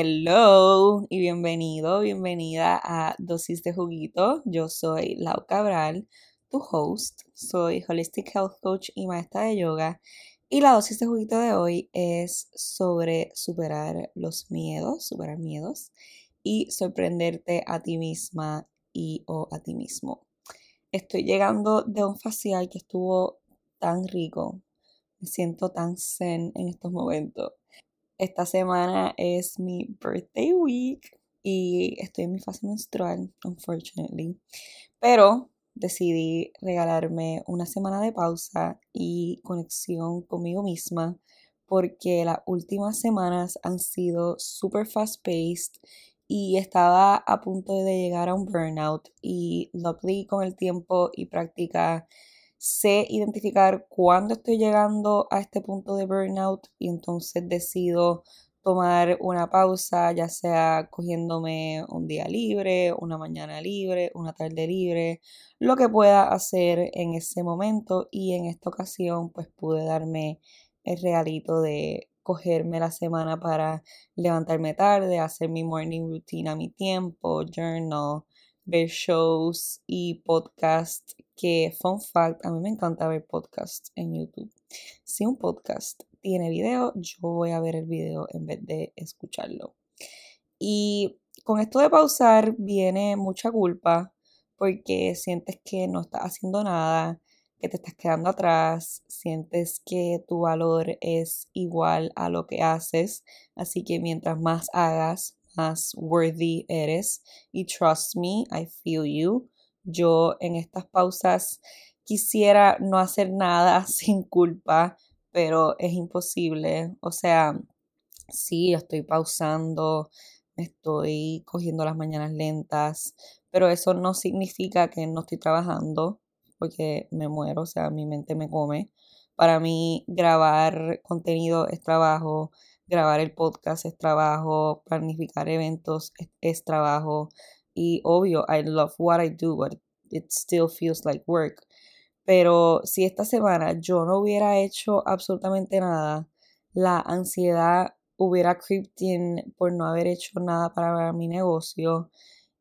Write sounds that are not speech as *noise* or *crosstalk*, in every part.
Hello y bienvenido, bienvenida a Dosis de Juguito. Yo soy Lau Cabral, tu host. Soy Holistic Health Coach y maestra de yoga. Y la dosis de juguito de hoy es sobre superar los miedos, superar miedos y sorprenderte a ti misma y o a ti mismo. Estoy llegando de un facial que estuvo tan rico. Me siento tan zen en estos momentos. Esta semana es mi birthday week y estoy en mi fase menstrual, unfortunately. Pero decidí regalarme una semana de pausa y conexión conmigo misma porque las últimas semanas han sido super fast paced y estaba a punto de llegar a un burnout y luckily con el tiempo y práctica sé identificar cuándo estoy llegando a este punto de burnout y entonces decido tomar una pausa, ya sea cogiéndome un día libre, una mañana libre, una tarde libre, lo que pueda hacer en ese momento y en esta ocasión pues pude darme el regalito de cogerme la semana para levantarme tarde, hacer mi morning routine a mi tiempo, journal, ver shows y podcasts que, fun fact, a mí me encanta ver podcasts en YouTube. Si un podcast tiene video, yo voy a ver el video en vez de escucharlo. Y con esto de pausar viene mucha culpa porque sientes que no estás haciendo nada, que te estás quedando atrás, sientes que tu valor es igual a lo que haces, así que mientras más hagas, más worthy eres. Y trust me, I feel you. Yo en estas pausas quisiera no hacer nada *laughs* sin culpa, pero es imposible. O sea, sí, estoy pausando, estoy cogiendo las mañanas lentas, pero eso no significa que no estoy trabajando, porque me muero, o sea, mi mente me come. Para mí, grabar contenido es trabajo, grabar el podcast es trabajo, planificar eventos es, trabajo. Y obvio, I love what I do, but it still feels like work. Pero si esta semana yo no hubiera hecho absolutamente nada, la ansiedad hubiera creeped in por no haber hecho nada para mi negocio.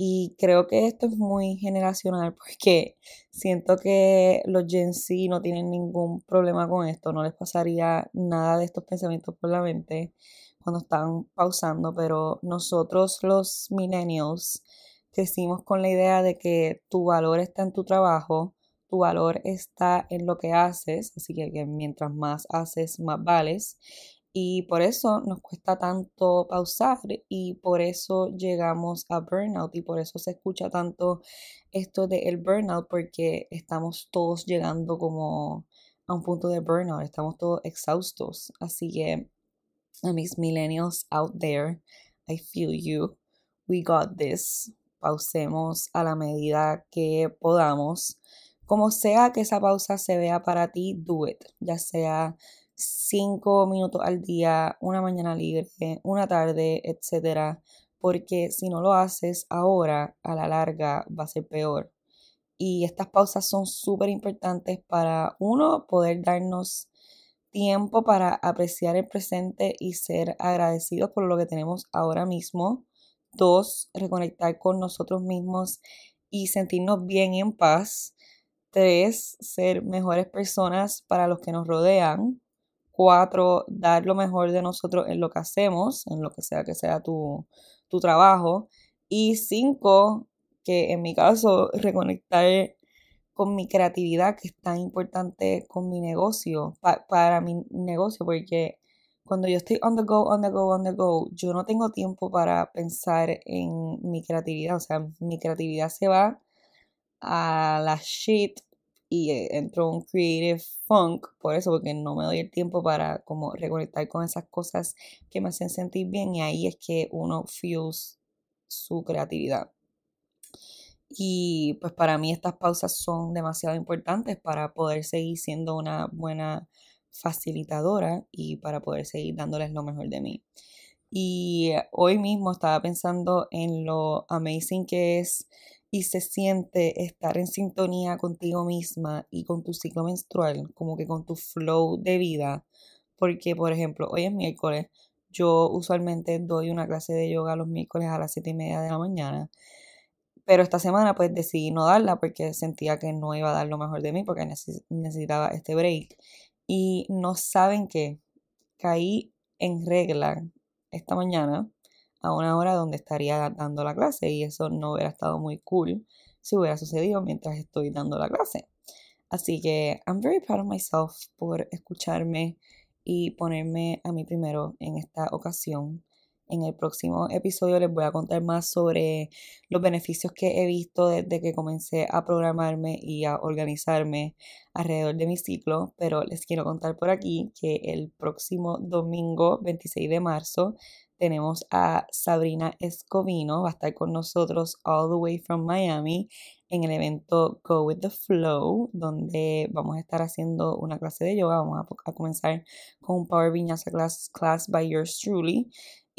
Y creo que esto es muy generacional *laughs* porque siento que los Gen Z no tienen ningún problema con esto, no les pasaría nada de estos pensamientos por la mente cuando están pausando, pero nosotros los millennials crecimos con la idea de que tu valor está en tu trabajo, tu valor está en lo que haces, así que, mientras más haces, más vales y por eso nos cuesta tanto pausar y por eso llegamos a burnout y por eso se escucha tanto esto del el burnout porque estamos todos llegando como a un punto de burnout, estamos todos exhaustos. Así que a mis millennials out there, I feel you. We got this. Pausemos a la medida que podamos. Como sea que esa pausa se vea para ti, do it. Ya sea cinco minutos al día, una mañana libre, una tarde, etcétera, porque si no lo haces ahora, a la larga va a ser peor. Y estas pausas son súper importantes para, uno, poder darnos tiempo para apreciar el presente y ser agradecidos por lo que tenemos ahora mismo. Dos, reconectar con nosotros mismos y sentirnos bien y en paz. Tres, ser mejores personas para los que nos rodean. Cuatro, dar lo mejor de nosotros en lo que hacemos, en lo que sea que sea tu, trabajo. Y cinco, que en mi caso, reconectar con mi creatividad, que es tan importante con mi negocio, para mi negocio, porque cuando yo estoy on the go, on the go, on the go, yo no tengo tiempo para pensar en mi creatividad. O sea, mi creatividad se va a la shit y eh, entró un creative funk por eso, porque no me doy el tiempo para como reconectar con esas cosas que me hacen sentir bien y ahí es que uno feels su creatividad. Y pues para mí estas pausas son demasiado importantes para poder seguir siendo una buena facilitadora y para poder seguir dándoles lo mejor de mí. Y hoy mismo estaba pensando en lo amazing que es y se siente estar en sintonía contigo misma y con tu ciclo menstrual, como que con tu flow de vida. Porque, por ejemplo, hoy es miércoles, Yo usualmente doy una clase de yoga los miércoles a las 7 y media de la mañana. Pero esta semana pues decidí no darla porque sentía que no iba a dar lo mejor de mí porque necesitaba este break. Y no saben que caí en regla esta mañana a una hora donde estaría dando la clase y eso no hubiera estado muy cool si hubiera sucedido mientras estoy dando la clase. Así que I'm very proud of myself por escucharme y ponerme a mí primero en esta ocasión. En el próximo episodio les voy a contar más sobre los beneficios que he visto desde que comencé a programarme y a organizarme alrededor de mi ciclo, pero les quiero contar por aquí que el próximo domingo 26 de marzo tenemos a Sabrina Escovino, va a estar con nosotros all the way from Miami en el evento Go with the Flow, donde vamos a estar haciendo una clase de yoga. Vamos a, comenzar con un Power Vinyasa class, class by yours truly.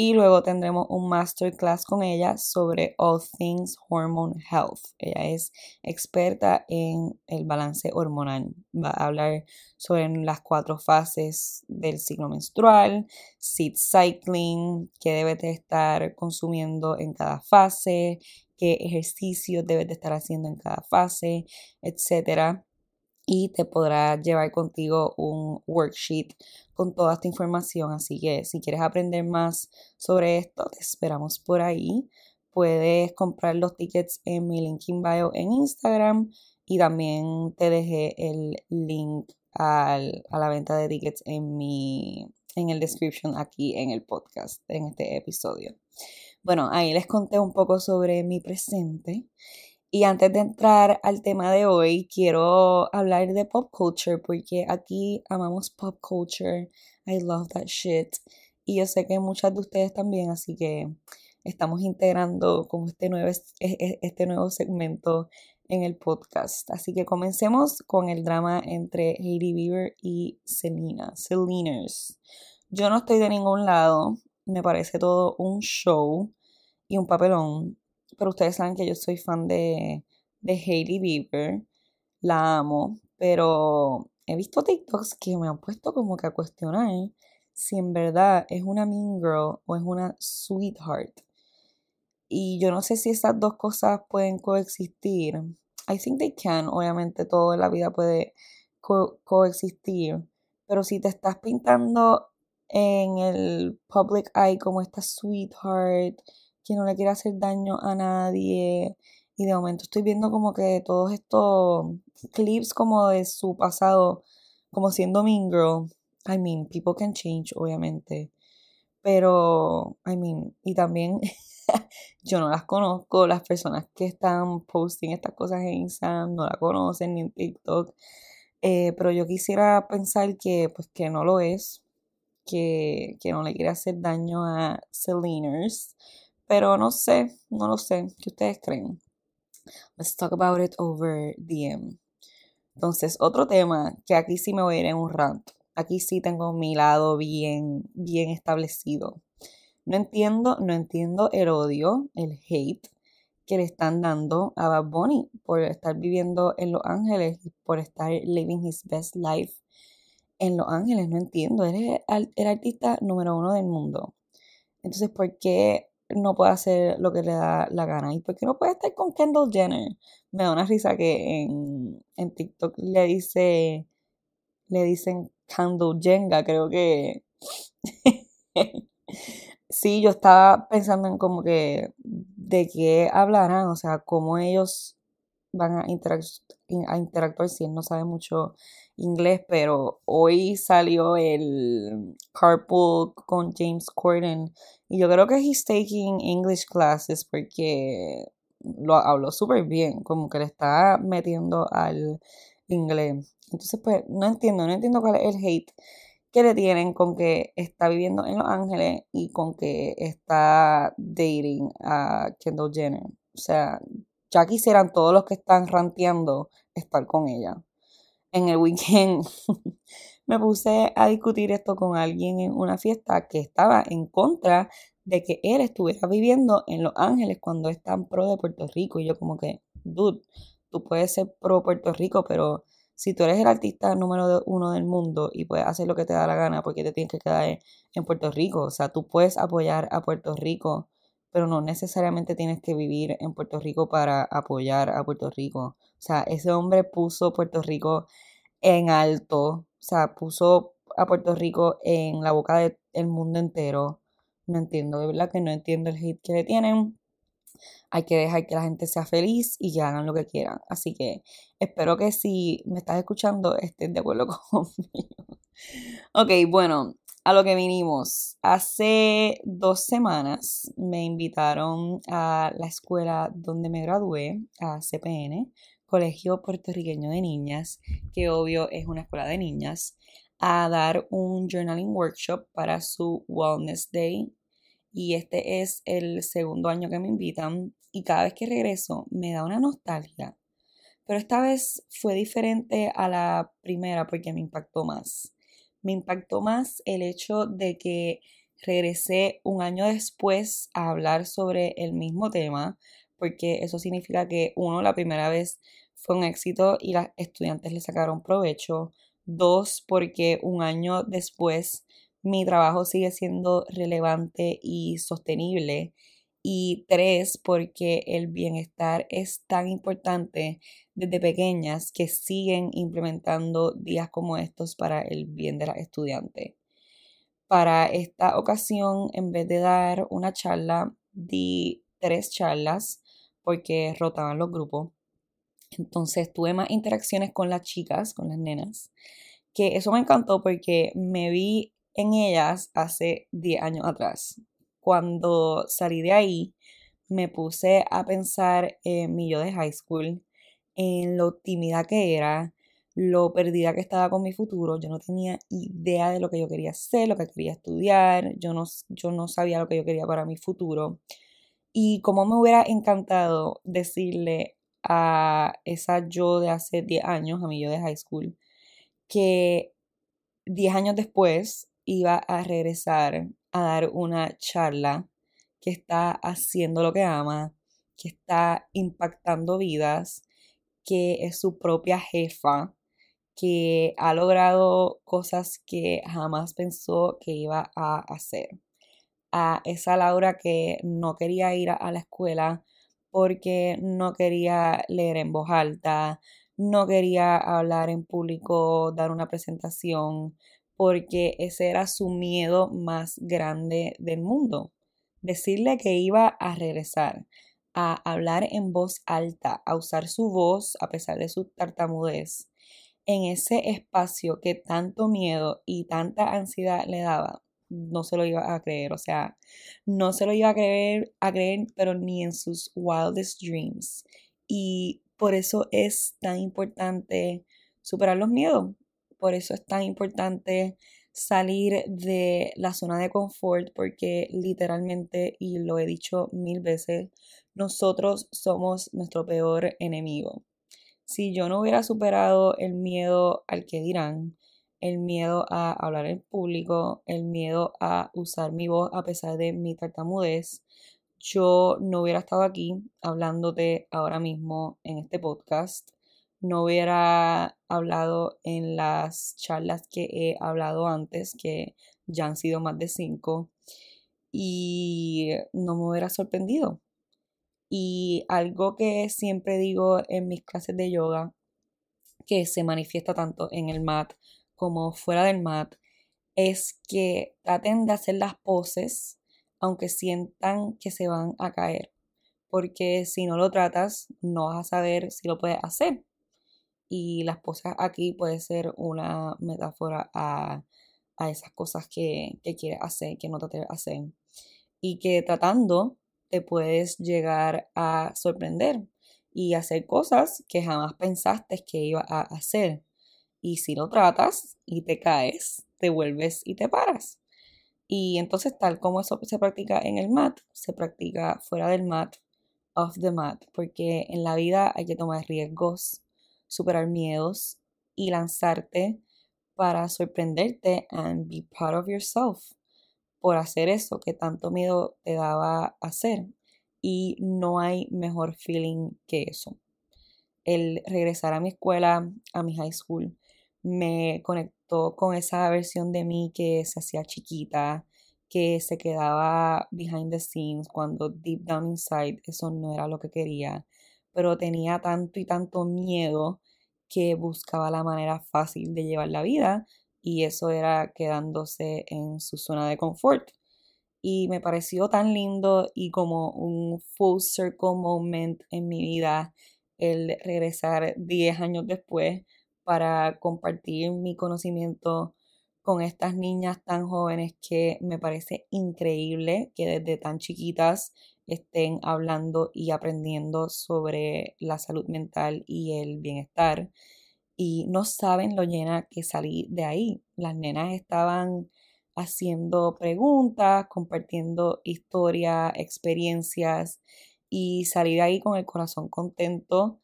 Y luego tendremos un masterclass con ella sobre All Things Hormone Health. Ella es experta en el balance hormonal. Va a hablar sobre las cuatro fases del ciclo menstrual, seed cycling, qué debes de estar consumiendo en cada fase, qué ejercicios debes de estar haciendo en cada fase, etcétera y te podrá llevar contigo un worksheet con toda esta información. Así que si quieres aprender más sobre esto, te esperamos por ahí. Puedes comprar los tickets en mi link in bio en Instagram y también te dejé el link a la venta de tickets en mi en el description aquí en el podcast, en este episodio. Bueno, ahí les conté un poco sobre mi presente y antes de entrar al tema de hoy, quiero hablar de pop culture porque aquí amamos pop culture. I love that shit. Y yo sé que muchas de ustedes también, así que estamos integrando como este nuevo, este nuevo segmento en el podcast. Así que comencemos con el drama entre Hailey Bieber y Selena, Seleners. Yo no estoy de ningún lado, me parece todo un show y un papelón pero ustedes saben que yo soy fan de, de Hailey Bieber, la amo, pero he visto TikToks que me han puesto como que a cuestionar si en verdad es una mean girl o es una sweetheart. Y yo no sé si esas dos cosas pueden coexistir. I think they can. Obviamente todo en la vida puede coexistir. Pero si te estás pintando en el public eye como esta sweetheart que no le quiere hacer daño a nadie. Y de momento estoy viendo como que todos estos clips como de su pasado, como siendo Mean. I mean, people can change, obviamente. Pero, I mean, y también *laughs* yo no las conozco, las personas que están posting estas cosas en Instagram no la conocen ni en TikTok. Eh, pero yo quisiera pensar que, pues, que no lo es, que, que no le quiere hacer daño a Seleners pero no sé, no lo sé. ¿Qué ustedes creen? Let's talk about it over DM. Entonces, otro tema que aquí sí me voy a ir en un rant. Aquí sí tengo mi lado bien, bien establecido. No entiendo, no entiendo el odio, el hate que le están dando a Bad Bunny por estar viviendo en Los Ángeles y por estar living his best life en Los Ángeles. No entiendo. Él es el, el artista número uno del mundo. Entonces, ¿por qué no puede hacer lo que le da la gana. ¿Y por qué no puede estar con Kendall Jenner? Me da una risa que en, en TikTok le dice, le dicen Kendall Jenga, creo que. *laughs* sí, yo estaba pensando en como que de qué hablarán, o sea, cómo ellos van a, a interactuar si él no sabe mucho inglés, pero hoy salió el Carpool con James Corden y yo creo que he's taking English classes porque lo habló súper bien, como que le está metiendo al inglés. Entonces, pues, no entiendo, no entiendo cuál es el hate que le tienen con que está viviendo en Los Ángeles y con que está dating a Kendall Jenner. O sea, ya quisieran todos los que están ranteando estar con ella. En el weekend *laughs* me puse a discutir esto con alguien en una fiesta que estaba en contra de que él estuviera viviendo en Los Ángeles cuando es tan pro de Puerto Rico. Y yo como que, dude, tú puedes ser pro Puerto Rico, pero Si tú eres el artista número uno del mundo y puedes hacer lo que te da la gana, porque te tienes que quedar en Puerto Rico? O sea, tú puedes apoyar a Puerto Rico, pero no necesariamente tienes que vivir en Puerto Rico para apoyar a Puerto Rico. O sea, ese hombre puso Puerto Rico en alto, o sea, puso a Puerto Rico en la boca del mundo entero. No entiendo, de verdad que no entiendo el hit que le tienen. Hay que dejar que la gente sea feliz y que hagan lo que quieran. Así que espero que si me estás escuchando estés de acuerdo *laughs* conmigo. ok, bueno, a lo que vinimos. Hace dos semanas me invitaron a la escuela donde me gradué, a CPN, Colegio Puertorriqueño de Niñas, que obvio es una escuela de niñas, a dar un journaling workshop para su Wellness Day. Y este es el segundo año que me invitan y cada vez que regreso me da una nostalgia. Pero esta vez fue diferente a la primera porque me impactó más. Me impactó más el hecho de que regresé un año después a hablar sobre el mismo tema, porque eso significa que uno, la primera vez fue un éxito y las estudiantes le sacaron provecho. Dos, porque un año después mi trabajo sigue siendo relevante y sostenible. Y tres, porque el bienestar es tan importante desde pequeñas que siguen implementando días como estos para el bien de las estudiantes. Para esta ocasión, en vez de dar una charla, di tres charlas porque rotaban los grupos. Entonces tuve más interacciones con las chicas, con las nenas, que eso me encantó porque me vi en ellas hace 10 años atrás. Cuando salí de ahí, me puse a pensar en mi yo de high school, en lo tímida que era, lo perdida que estaba con mi futuro. Yo no tenía idea de lo que yo quería hacer, lo que quería estudiar, yo no, yo no sabía lo que yo quería para mi futuro. Y como me hubiera encantado decirle a esa yo de hace 10 años, a mi yo de high school, que 10 años después iba a regresar a dar una charla que está haciendo lo que ama, que está impactando vidas, que es su propia jefa, que ha logrado cosas que jamás pensó que iba a hacer. A esa Laura que no quería ir a la escuela porque no quería leer en voz alta, no quería hablar en público, dar una presentación, porque ese era su miedo más grande del mundo. Decirle que iba a regresar a hablar en voz alta, a usar su voz a pesar de su tartamudez, en ese espacio que tanto miedo y tanta ansiedad le daba, no se lo iba a creer, o sea, no se lo iba a creer, a creer, pero ni en sus wildest dreams. Y por eso es tan importante superar los miedos, por eso es tan importante salir de la zona de confort, porque literalmente, y lo he dicho mil veces, nosotros somos nuestro peor enemigo. Si yo no hubiera superado el miedo al que dirán, el miedo a hablar en público, el miedo a usar mi voz a pesar de mi tartamudez, yo no hubiera estado aquí hablándote ahora mismo en este podcast, no hubiera hablado en las charlas que he hablado antes, que ya han sido más de cinco, y no me hubiera sorprendido. Y algo que siempre digo en mis clases de yoga, que se manifiesta tanto en el mat como fuera del mat, es que traten de hacer las poses aunque sientan que se van a caer. Porque si no lo tratas, no vas a saber si lo puedes hacer. Y las poses aquí puede ser una metáfora a, esas cosas que, que, quieres hacer, que no te atreves a. Y que tratando te puedes llegar a sorprender y hacer cosas que jamás pensaste que iba a hacer. Y si lo tratas y te caes, te vuelves y te paras. Y entonces, tal como eso se practica en el mat, se practica fuera del mat, off the mat, porque en la vida hay que tomar riesgos, superar miedos y lanzarte para sorprenderte and be proud of yourself por hacer eso que tanto miedo te daba hacer. Y no hay mejor feeling que eso. el regresar a mi escuela, a mi high school, me conectó con esa versión de mí que se hacía chiquita, que se quedaba behind the scenes cuando deep down inside eso no era lo que quería, pero tenía tanto y tanto miedo que buscaba la manera fácil de llevar la vida y eso era quedándose en su zona de confort. Y me pareció tan lindo y como un full circle moment en mi vida el regresar 10 años después para compartir mi conocimiento con estas niñas tan jóvenes que me parece increíble que desde tan chiquitas estén hablando y aprendiendo sobre la salud mental y el bienestar. Y no saben lo llena que salí de ahí. Las nenas estaban haciendo preguntas, compartiendo historias, experiencias y salí de ahí con el corazón contento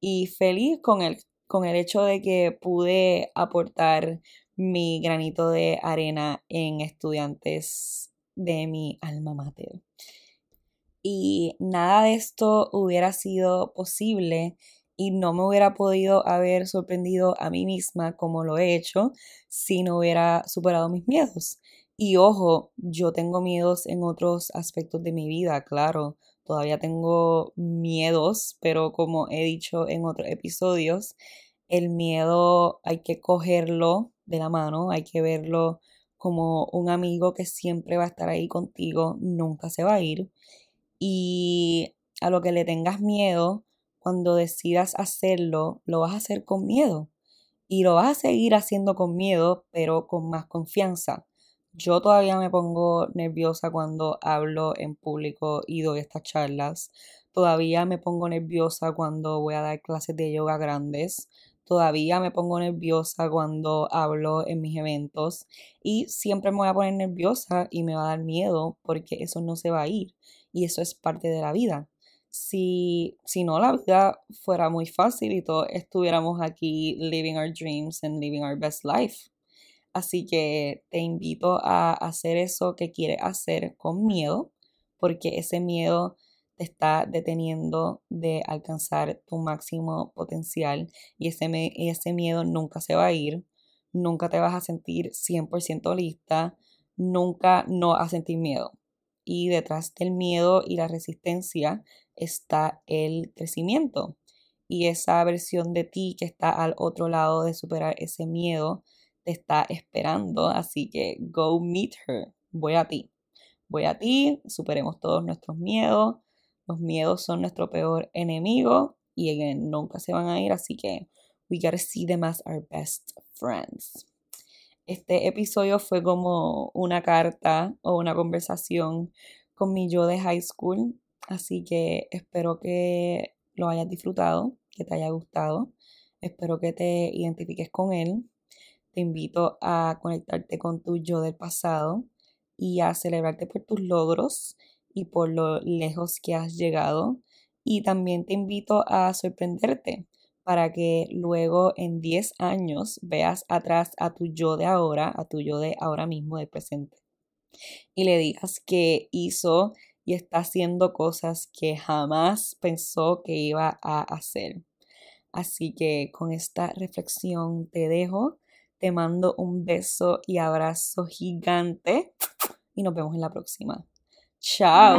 y feliz con el, con el hecho de que pude aportar mi granito de arena en estudiantes de mi alma mater. Y nada de esto hubiera sido posible y no me hubiera podido haber sorprendido a mí misma como lo he hecho si no hubiera superado mis miedos. Y ojo, yo tengo miedos en otros aspectos de mi vida, claro. Todavía tengo miedos, pero como he dicho en otros episodios, el miedo hay que cogerlo de la mano, hay que verlo como un amigo que siempre va a estar ahí contigo, nunca se va a ir. Y a lo que le tengas miedo, cuando decidas hacerlo, lo vas a hacer con miedo. Y lo vas a seguir haciendo con miedo, pero con más confianza. Yo todavía me pongo nerviosa cuando hablo en público y doy estas charlas. Todavía me pongo nerviosa cuando voy a dar clases de yoga grandes. Todavía me pongo nerviosa cuando hablo en mis eventos y siempre me voy a poner nerviosa y me va a dar miedo porque eso no se va a ir y eso es parte de la vida. Si, si no, la vida fuera muy fácil y todos estuviéramos aquí living our dreams and living our best life. Así que te invito a hacer eso que quieres hacer con miedo, porque ese miedo te está deteniendo de alcanzar tu máximo potencial y ese, ese miedo nunca se va a ir, nunca te vas a sentir 100% lista, nunca no a sentir miedo. Y detrás del miedo y la resistencia está el crecimiento. Y esa versión de ti que está al otro lado de superar ese miedo te está esperando. Así que go meet her. Voy a ti. Voy a ti. Superemos todos nuestros miedos los miedos son nuestro peor enemigo y nunca se van a ir, así que we gotta see them as our best friends. Este episodio fue como una carta o una conversación con mi yo de high school, así que espero que lo hayas disfrutado, que te haya gustado, espero que te identifiques con él. Te invito a conectarte con tu yo del pasado y a celebrarte por tus logros y por lo lejos que has llegado. Y también te invito a sorprenderte para que luego en 10 años veas atrás a tu yo de ahora, a tu yo de ahora mismo, de presente. Y le digas que hizo y está haciendo cosas que jamás pensó que iba a hacer. Así que con esta reflexión te dejo, te mando un beso y abrazo gigante y nos vemos en la próxima. Ciao.